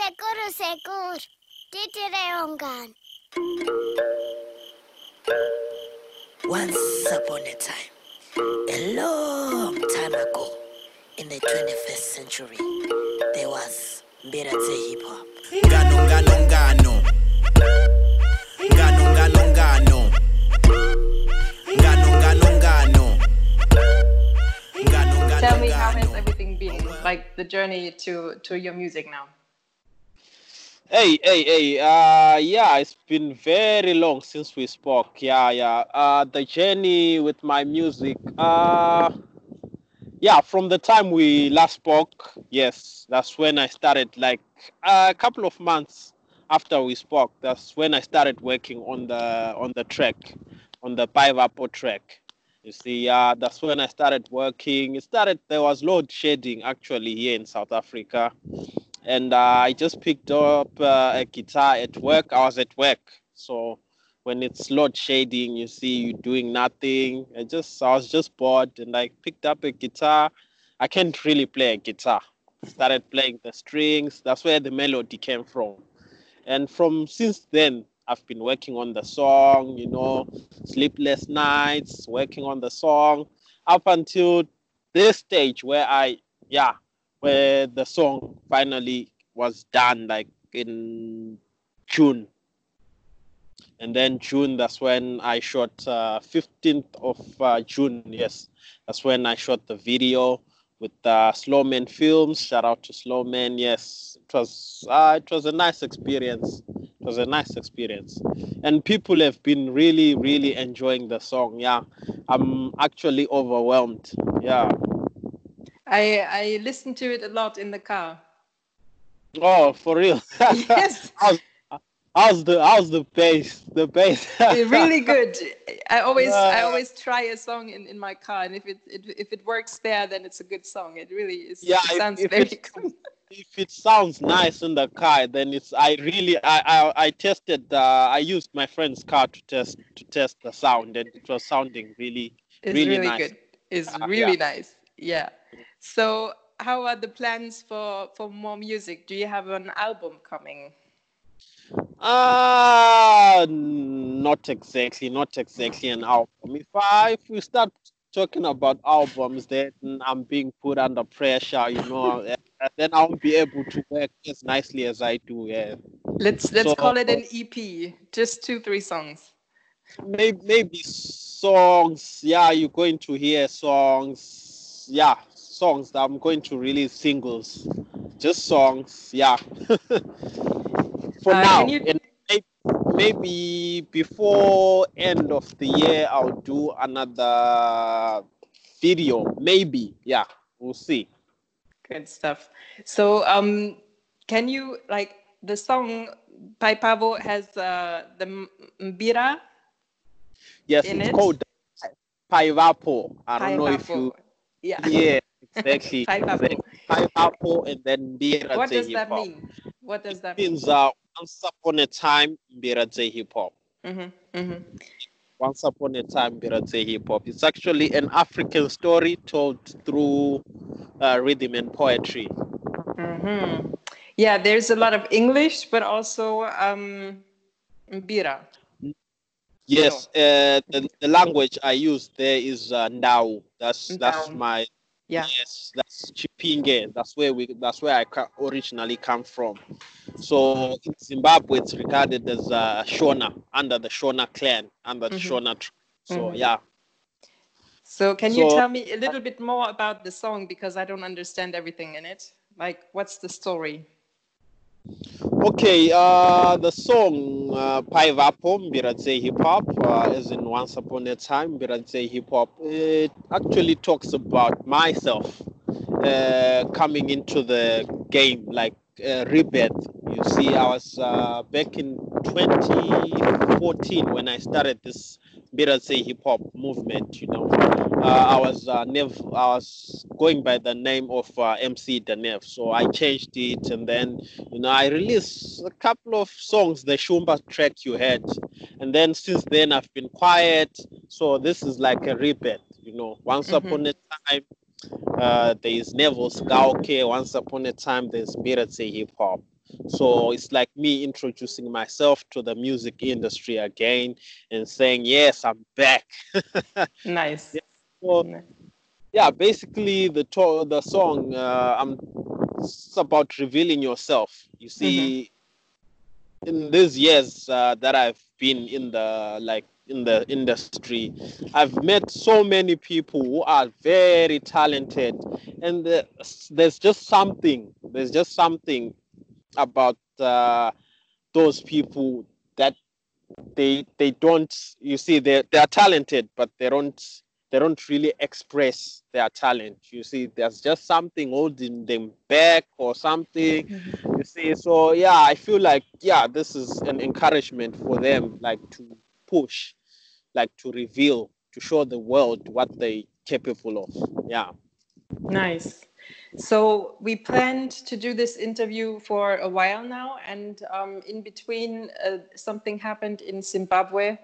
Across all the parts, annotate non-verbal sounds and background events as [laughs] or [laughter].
Seguro, seguro. Titire ongani. Once upon a time, a long time ago, in the 21st century, there was Mbiradze Hip Hop. Ngano ngano ngano Ngano ngano ngano Ngano ngano ngano Ngano ngano Tell me how has everything been? Like the journey to to your music now. Hey, hey, hey. Uh, yeah, it's been very long since we spoke. Yeah, yeah. Uh, the journey with my music. Uh, yeah, from the time we last spoke, yes, that's when I started. Like a couple of months after we spoke, that's when I started working on the on the track, on the Paivapo track. You see, uh, that's when I started working. It started. There was load shedding actually here in South Africa and uh, I just picked up uh, a guitar at work. I was at work, so when it's load shedding, you see you doing nothing. I just I was just bored, and I picked up a guitar. I can't really play a guitar. Started playing the strings. That's where the melody came from, and from since then I've been working on the song. You know, sleepless nights, working on the song up until this stage where I yeah where the song finally was done like in June. And then June, that's when I shot uh, 15th of uh, June. Yes, that's when I shot the video with uh, Slowman Films. Shout out to Slowman. Yes, it was uh, it was a nice experience. It was a nice experience, and people have been really really enjoying the song. Yeah, I'm actually overwhelmed. Yeah. I I listen to it a lot in the car. Oh, for real? [laughs] [laughs] Yes. how's, how's the how's the bass? The bass. really [laughs] good. I always I always try a song in, in my car, and if it, it if it works there, then it's a good song. It really is. Yeah, it if- sounds if very it's- good. if it sounds nice in the car, then it's. I really, I, I, I tested. Uh, I used my friend's car to test to test the sound, and it was sounding really, It's really really, nice. good. It's Uh, really yeah. nice. Yeah. So, how are the plans for for more music? Do you have an album coming? Uh not exactly, not exactly an album. If I if we start talking about albums, then I'm being put under pressure, you know, and then I won't be able to work as nicely as I do. Yeah. Let's let's So- call it an EP. Just two three songs. maybe maybe songs yeah you're going to hear songs yeah songs that i'm going to release singles just songs yeah [laughs] for Uh, now you- and maybe before end of the year i'll do another video maybe yeah we'll see Good stuff. So, um, can you like the song Paivapo has uh, the Mbira yes In it's it? called Paivapo. i don't know if you Yeah. [laughs] yeah exactly [laughs] Paivapo. Paivapo and then Mbira What does that Hop. mean? What does that mean? means uh, once upon a time Mbiradze hip hop. Mm-hmm, mm-hmm. Once upon a time Mbiradze hip hop. It's actually an African story told through uh, rhythm and poetry. Mm-hmm. Yeah, there's a lot of English, but also um, Mbira. Yes, uh, the, the language I use there is uh, Ndau. That's that's my Yeah. yes. That's Chipinge. That's where we. That's where I ca- originally come from. So in Zimbabwe, it's regarded as uh, Shona under the Shona clan under the Mhm. Shona. tribe. So Mhm. yeah. So, can you So- tell me a little bit more about the song because I don't understand everything in it? Like, what's the story? Okay, uh, the song uh, Paivapo Mbiradze Hip Hop, uh, as in Once Upon a Time, Mbiradze Hip Hop, it actually talks about myself uh, coming into the game, like uh, rebirth. You see, I was uh, back in 2014 when I started this Mbiradze Hip Hop movement, you know. Uh, I was uh, Nev, I was going by the name of uh, MC Danev, so I changed it, and then you know I released a couple of songs, the Shumba track you had, and then since then I've been quiet. So this is like a rebirth, you know. Once Mhm. upon a time, uh, there is Neville Sigauke. Once upon a time, there's Mbiradze Hip Hop. So it's like me introducing myself to the music industry again and saying, yes, I'm back. [laughs] Nice. So, yeah, basically the to- the song uh, I'm it's about revealing yourself. You see, in these years uh, that I've been in the like in the industry, I've met so many people who are very talented, and the, there's just something. There's just something about uh, those people that they they don't. You see, they they are talented, but they don't they don't really express their talent. You see, there's just something holding them back or something. You see, so yeah, I feel like yeah, this is an encouragement for them, like to push, like to reveal, to show the world what they capable of. Yeah. Nice. So we planned to do this interview for a while now, and um, in between, uh, something happened in Zimbabwe,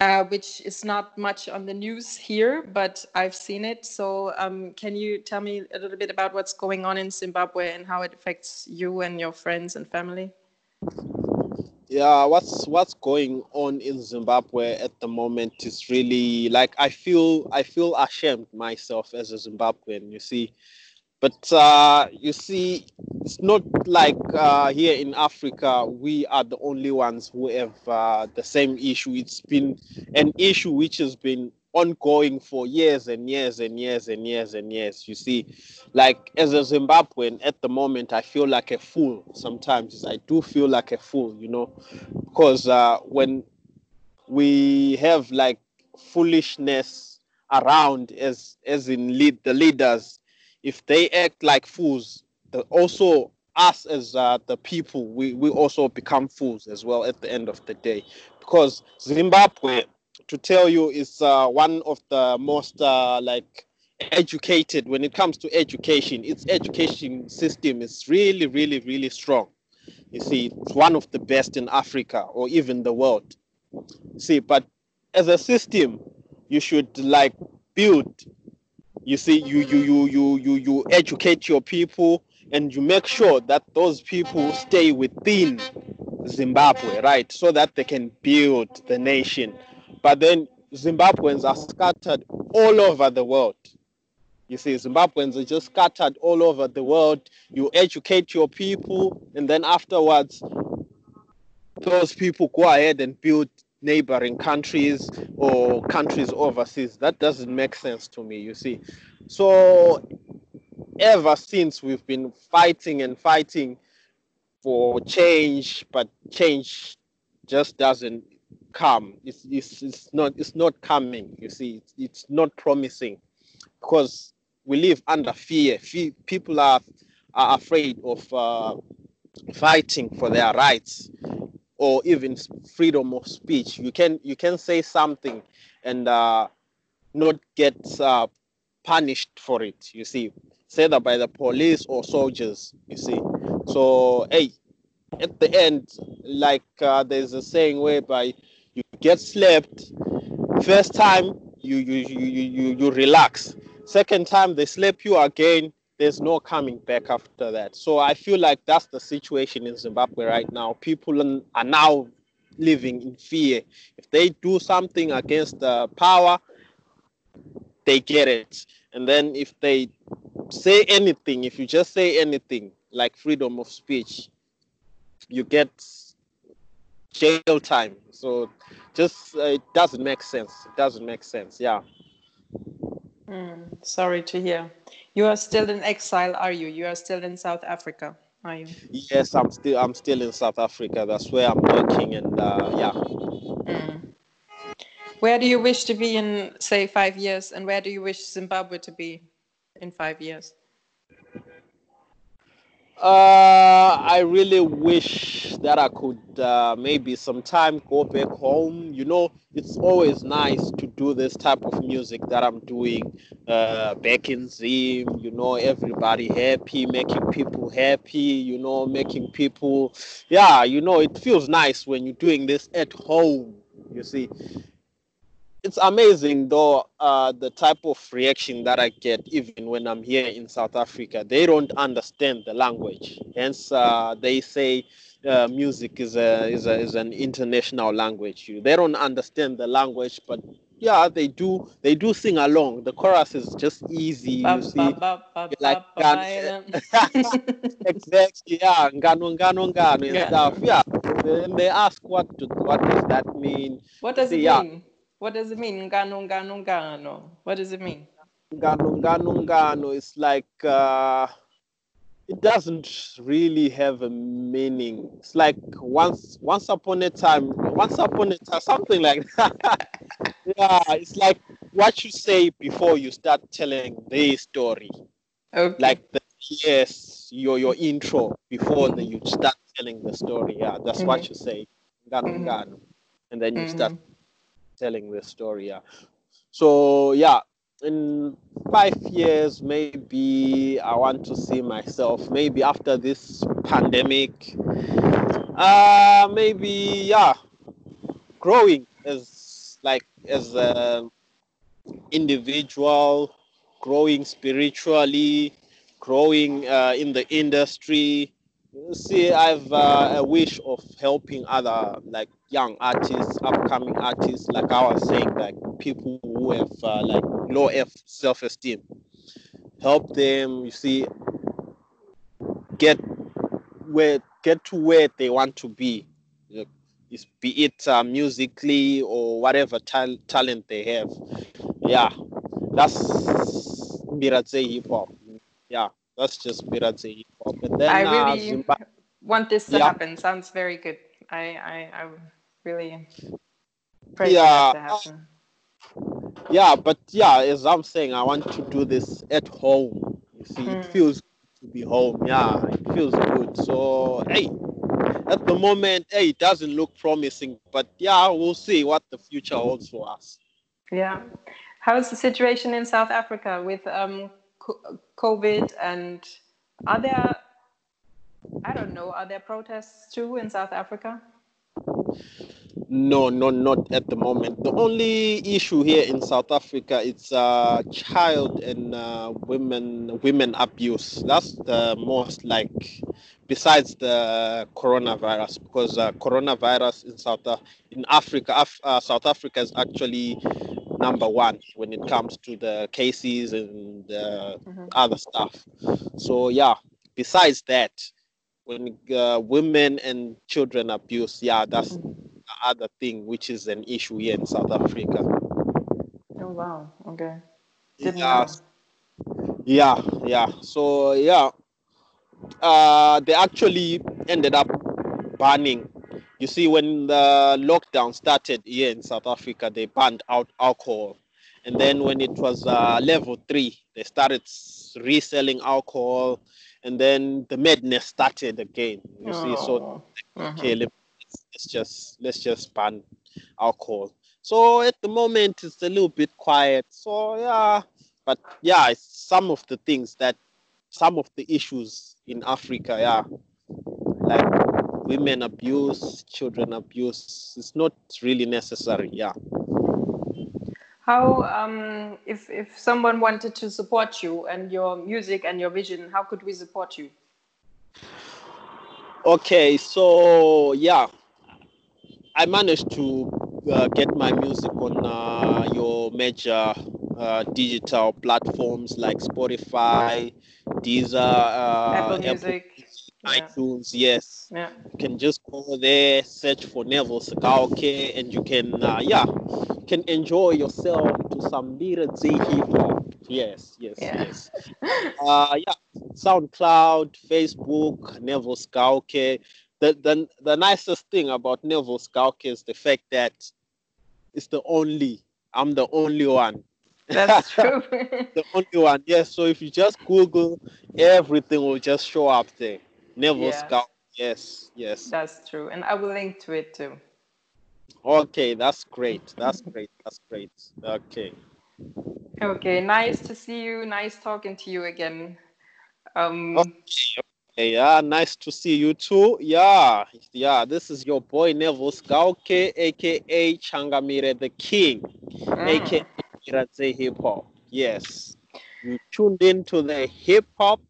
uh, which is not much on the news here, but I've seen it. So um, can you tell me a little bit about what's going on in Zimbabwe and how it affects you and your friends and family? yeah what's what's going on in zimbabwe at the moment is really like i feel i feel ashamed myself as a zimbabwean you see but uh you see it's not like uh here in africa we are the only ones who have uh, the same issue. It's been an issue which has been ongoing for years and years and years and years and years. You see like as a zimbabwean at the moment i feel like a fool sometimes. I do feel like a fool you know because uh, when we have like foolishness around as as in lead the leaders if they act like fools also us as uh, the people we, we also become fools as well at the end of the day. Because zimbabwe to tell you is uh, one of the most uh, like educated when it comes to education. Its education system is really really really strong. You see it's one of the best in africa or even the world. See but as a system you should like build you see you you you you you, you educate your people and you make sure that those people stay within zimbabwe right? So that they can build the nation. But then zimbabweans are scattered all over the world. You see, Zimbabweans are just scattered all over the world. You educate your people, and then afterwards, those people go ahead and build neighboring countries or countries overseas. That doesn't make sense to me, you see. So, ever since we've been fighting and fighting for change, but change just doesn't come. It's, it's, it's not it's not coming. You see, it's, it's not promising because we live under fear. Fe- people are are afraid of uh, fighting for their rights or even freedom of speech. You can you can say something and uh, not get uh, punished for it. You see, say that by the police or soldiers. You see, so hey, at the end, like uh, there's a saying whereby you get slapped first time you you you you you, relax second time they slap you again there's no coming back after that. So i feel like that's the situation in zimbabwe right now. People are now living in fear. If they do something against the power they get it. And then if they say anything if you just say anything like freedom of speech you get jail time. So just uh, it doesn't make sense. It doesn't make sense. Yeah. Mm, sorry to hear. You are still in exile, are you? You are still in South Africa, are you? yes i'm still i'm still in south africa that's where i'm working and uh, yeah Mm. Where do you wish to be in, say, five years, and where do you wish Zimbabwe to be in five years? Uh i really wish that i could uh, maybe sometime go back home. You know it's always nice to do this type of music that i'm doing uh back in zim you know everybody happy making people happy you know making people yeah you know it feels nice when you're doing this at home you see it's amazing though uh, the type of reaction that I get even when I'm here in South Africa. They don't understand the language, hence uh, they say uh, music is a, is a is an international language. They don't understand the language, but yeah, they do they do sing along. The chorus is just easy. Ba, You see, ba, ba, like [laughs] exactly yeah ngano ngano ngano and stuff yeah and they ask what do, what does that mean What does it See, yeah. What does it mean? Ngano, ngano, ngano. What does it mean? ngano ngano ngano is like uh it doesn't really have a meaning it's like once once upon a time once upon a time something like that [laughs] yeah it's like what you say before you start telling the story Okay. like the yes your your intro before the, you start telling the story yeah that's what you say ngano Mhm. ngano and then you start Mhm. Telling this story yeah. So yeah in five years maybe i want to see myself maybe after this pandemic uh maybe yeah growing as like as a individual growing spiritually growing uh, in the industry see i've uh, a wish of helping other like young artists upcoming artists like i was saying like people who have uh, like low F self-esteem. Help them you see get where get to where they want to be. Like, be it uh, musically or whatever tal- talent they have. Yeah. That's Miradze hip hop. Yeah that's just Miradze hip and then I uh, really Zimbabwe want this to Yeah. happen. Sounds very good. I, I, I really pray Yeah, for that to happen. yeah but yeah as i'm saying i want to do this at home you see it Hmm. feels good to be home yeah it feels good so hey at the moment hey it doesn't look promising but yeah we'll see what the future holds for us Yeah. How's the situation in South Africa with um, COVID and are there, I don't know, are there protests too in South Africa? no no not at the moment the only issue here in south africa it's uh child and uh, women women abuse that's the most like besides the coronavirus because uh, coronavirus in south in africa Af- uh, south africa is actually number one when it comes to the cases and uh, Mhm. other stuff so yeah besides that when uh, women and children abuse yeah that's the other thing which is an issue here in south africa Oh, wow. Okay. Didn't yeah, know. yeah yeah so yeah uh they actually ended up banning you see when the lockdown started here in south africa they banned out alcohol. And then when it was uh, level three they started reselling alcohol. And then the madness started again you see. So Oh. Mhm. okay let, let's just let's just ban alcohol. So at the moment it's a little bit quiet. So yeah but yeah it's some of the things that some of the issues in africa yeah. Like women abuse children abuse it's not really necessary yeah How, um, if, if someone wanted to support you and your music and your vision, how could we support you? Okay, so yeah, I managed to uh, get my music on uh, your major uh, digital platforms like Spotify, Deezer, uh, Apple Music. Yeah. iTunes. Yes, Yeah. you can just go there, search for Neville Sigauke, and you can, uh, yeah, you can enjoy yourself to some Mira Z hip hop. Yes, yes, Yeah. yes. Uh, yeah, SoundCloud, Facebook, Neville Sigauke. The, the the nicest thing about Neville Sigauke is the fact that it's the only. I'm the only one. That's [laughs] true. the only one. Yes. So if you just Google, everything will just show up there. Neville Yeah. Scout. Yes. Yes. That's true. And I will link to it too. Okay, that's great. That's great. That's great. Okay. Okay, nice to see you. Nice talking to you again. Um, Okay. Hey, yeah, nice to see you too. Yeah, yeah, this is your boy Neville Sigauke, aka Changamire the King, aka Iradze Hip Hop. Yes, you tuned in to the hip hop,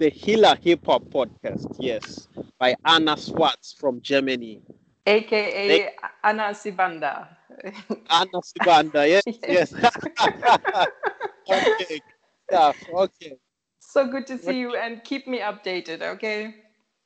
the Healer Hip Hop podcast. Yes, by Anna Swartz from Germany. AKA Anna Sibanda. Anna Sibanda, yes, [laughs] yes. [laughs] okay, yeah, okay. So good to see you and keep me updated, okay?